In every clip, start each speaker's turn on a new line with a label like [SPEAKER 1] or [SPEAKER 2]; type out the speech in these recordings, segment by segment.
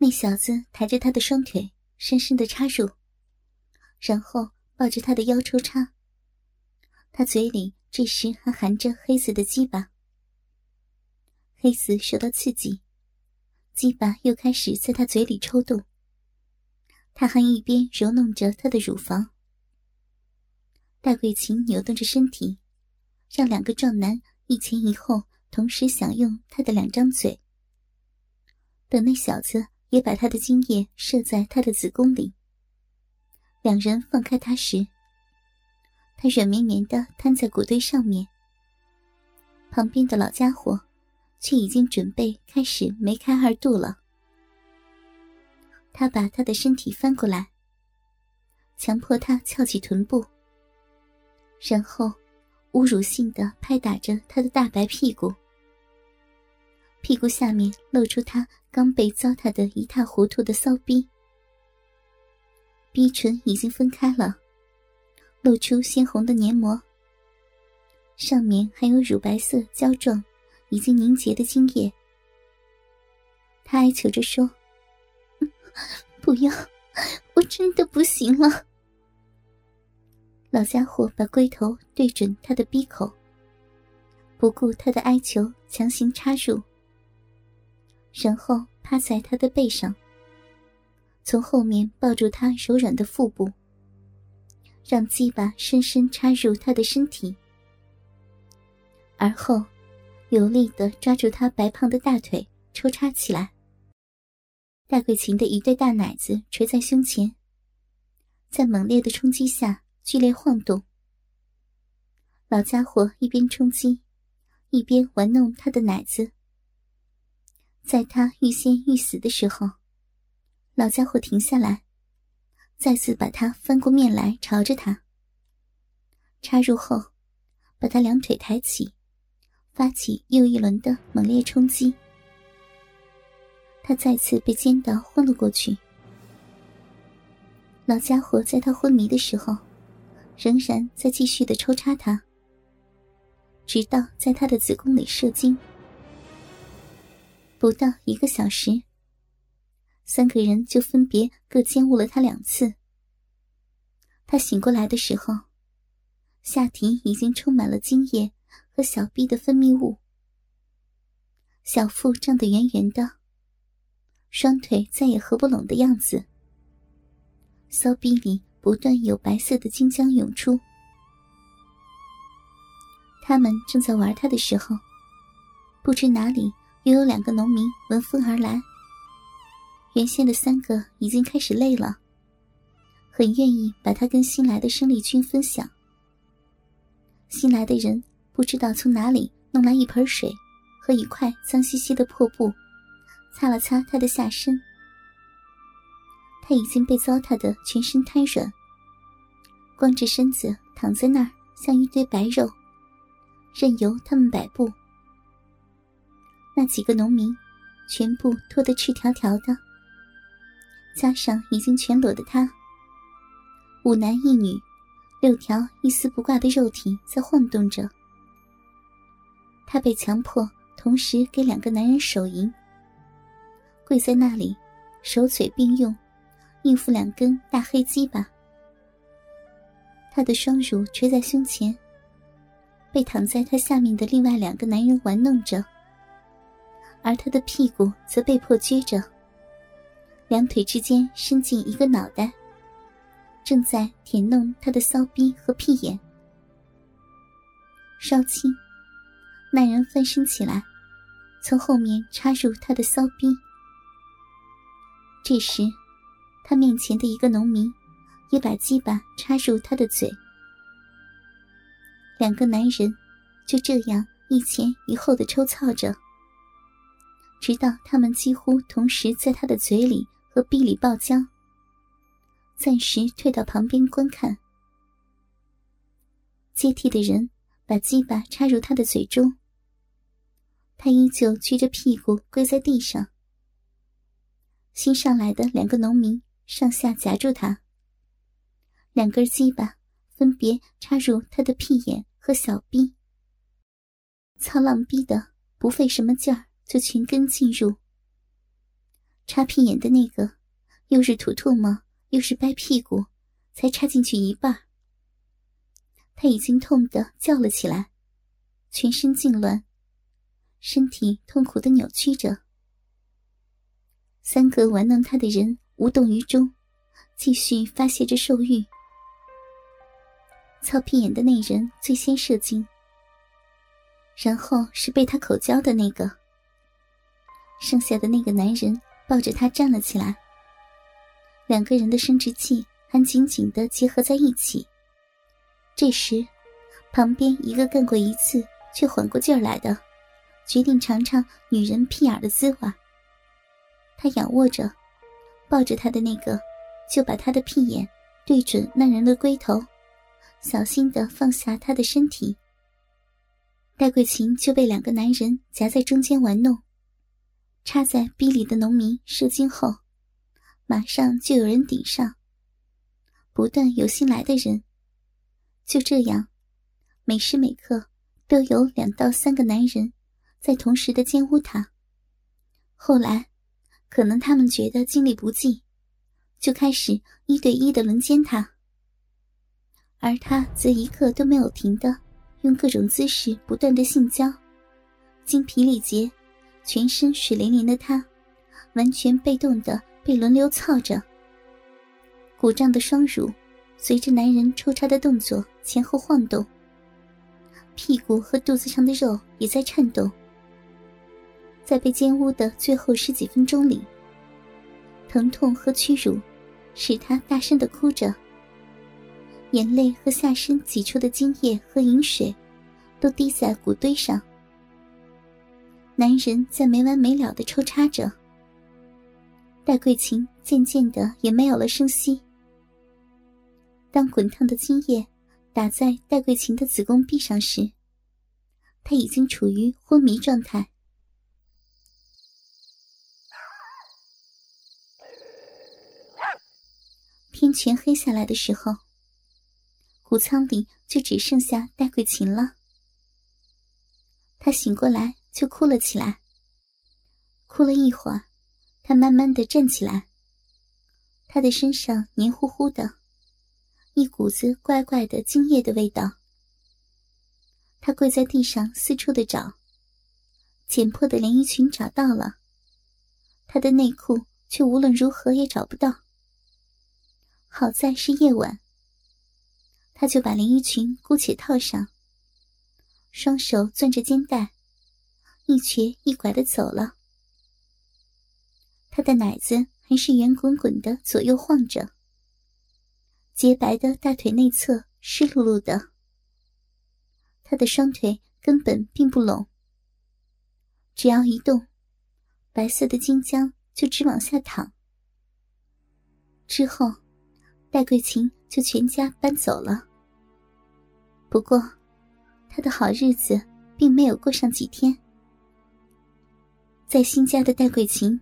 [SPEAKER 1] 那小子抬着他的双腿，深深的插入，然后抱着他的腰抽插。他嘴里这时还含着黑子的鸡巴。黑子受到刺激，鸡巴又开始在他嘴里抽动。他还一边揉弄着他的乳房。戴桂琴扭动着身体，让两个壮男一前一后同时享用他的两张嘴。等那小子也把他的精液射在他的子宫里，两人放开他时，他软绵绵的瘫在骨堆上面。旁边的老家伙。却已经准备开始梅开二度了。他把他的身体翻过来，强迫他翘起臀部，然后侮辱性的拍打着他的大白屁股。屁股下面露出他刚被糟蹋的一塌糊涂的骚逼，逼唇已经分开了，露出鲜红的黏膜，上面还有乳白色胶状。已经凝结的精液，他哀求着说：“不要，我真的不行了。”老家伙把龟头对准他的鼻口，不顾他的哀求，强行插入，然后趴在他的背上，从后面抱住他柔软的腹部，让鸡巴深深插入他的身体，而后。有力的抓住他白胖的大腿，抽插起来。戴桂琴的一对大奶子垂在胸前，在猛烈的冲击下剧烈晃动。老家伙一边冲击，一边玩弄他的奶子。在他欲仙欲死的时候，老家伙停下来，再次把他翻过面来朝着他插入后，把他两腿抬起。发起又一轮的猛烈冲击，他再次被奸到昏了过去。老家伙在他昏迷的时候，仍然在继续的抽插他，直到在他的子宫里射精。不到一个小时，三个人就分别各奸误了他两次。他醒过来的时候，下体已经充满了精液。和小臂的分泌物，小腹胀得圆圆的，双腿再也合不拢的样子。骚逼里不断有白色的精浆涌出。他们正在玩他的时候，不知哪里又有两个农民闻风而来。原先的三个已经开始累了，很愿意把他跟新来的生力军分享。新来的人。不知道从哪里弄来一盆水和一块脏兮兮的破布，擦了擦他的下身。他已经被糟蹋的全身瘫软，光着身子躺在那儿，像一堆白肉，任由他们摆布。那几个农民全部脱得赤条条的，加上已经全裸的他，五男一女，六条一丝不挂的肉体在晃动着。他被强迫同时给两个男人手淫，跪在那里，手嘴并用，应付两根大黑鸡巴。他的双乳垂在胸前，被躺在他下面的另外两个男人玩弄着，而他的屁股则被迫撅着，两腿之间伸进一个脑袋，正在舔弄他的骚逼和屁眼。稍轻。那人翻身起来，从后面插入他的骚逼。这时，他面前的一个农民也把鸡巴插入他的嘴。两个男人就这样一前一后的抽操着，直到他们几乎同时在他的嘴里和臂里爆浆。暂时退到旁边观看。接替的人把鸡巴插入他的嘴中。他依旧撅着屁股跪在地上。新上来的两个农民上下夹住他，两根鸡巴分别插入他的屁眼和小臂。操浪逼的不费什么劲儿就全根进入。插屁眼的那个，又是吐唾沫，又是掰屁股，才插进去一半。他已经痛得叫了起来，全身痉挛，身体痛苦的扭曲着。三个玩弄他的人无动于衷，继续发泄着兽欲。操屁眼的那人最先射精，然后是被他口交的那个。剩下的那个男人抱着她站了起来，两个人的生殖器还紧紧的结合在一起。这时，旁边一个干过一次却缓过劲儿来的，决定尝尝女人屁眼的滋味。他仰卧着，抱着他的那个，就把他的屁眼对准那人的龟头。小心的放下他的身体，戴桂琴就被两个男人夹在中间玩弄。插在逼里的农民射精后，马上就有人顶上，不断有新来的人。就这样，每时每刻都有两到三个男人在同时的奸污他。后来，可能他们觉得精力不济，就开始一对一的轮奸他。而他则一刻都没有停的，用各种姿势不断的性交，精疲力竭，全身水淋淋的他，完全被动的被轮流操着。鼓胀的双乳随着男人抽插的动作前后晃动，屁股和肚子上的肉也在颤动。在被奸污的最后十几分钟里，疼痛和屈辱，使他大声的哭着。眼泪和下身挤出的精液和饮水，都滴在骨堆上。男人在没完没了的抽插着，戴桂琴渐渐的也没有了声息。当滚烫的精液打在戴桂琴的子宫壁上时，她已经处于昏迷状态。天全黑下来的时候。谷仓里就只剩下戴桂琴了。他醒过来就哭了起来。哭了一会儿，他慢慢的站起来。他的身上黏糊糊的，一股子怪怪的精液的味道。他跪在地上四处的找，剪破的连衣裙找到了，他的内裤却无论如何也找不到。好在是夜晚。他就把连衣裙姑且套上，双手攥着肩带，一瘸一拐的走了。他的奶子还是圆滚滚的左右晃着，洁白的大腿内侧湿漉漉的。他的双腿根本并不拢，只要一动，白色的金浆就直往下淌。之后，戴桂琴就全家搬走了。不过，他的好日子并没有过上几天。在新家的戴桂琴，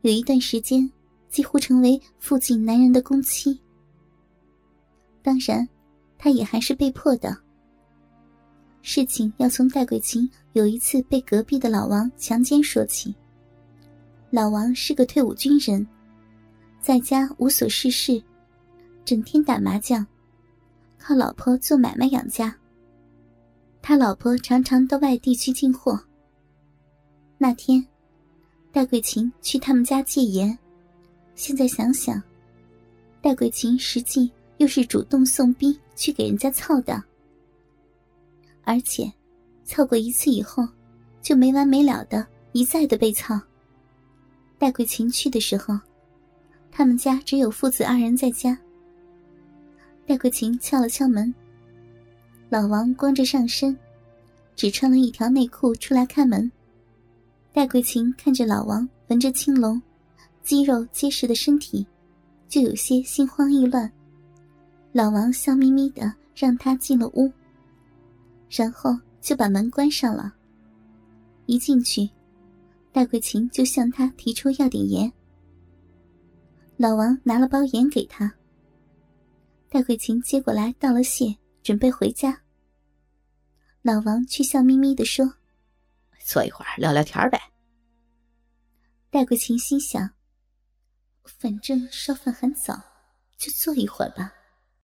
[SPEAKER 1] 有一段时间几乎成为附近男人的公妻。当然，他也还是被迫的。事情要从戴桂琴有一次被隔壁的老王强奸说起。老王是个退伍军人，在家无所事事，整天打麻将。靠老婆做买卖养家。他老婆常常到外地去进货。那天，戴桂琴去他们家戒严。现在想想，戴桂琴实际又是主动送兵去给人家操的。而且，操过一次以后，就没完没了的一再的被操。戴桂琴去的时候，他们家只有父子二人在家。戴桂琴敲了敲门，老王光着上身，只穿了一条内裤出来开门。戴桂琴看着老王闻着青龙、肌肉结实的身体，就有些心慌意乱。老王笑眯眯的让他进了屋，然后就把门关上了。一进去，戴桂琴就向他提出要点盐。老王拿了包盐给他。戴桂琴接过来，道了谢，准备回家。老王却笑眯眯的说：“
[SPEAKER 2] 坐一会儿聊聊天儿呗。
[SPEAKER 1] 戴国琴心想，反正烧饭很早，就坐一会儿吧。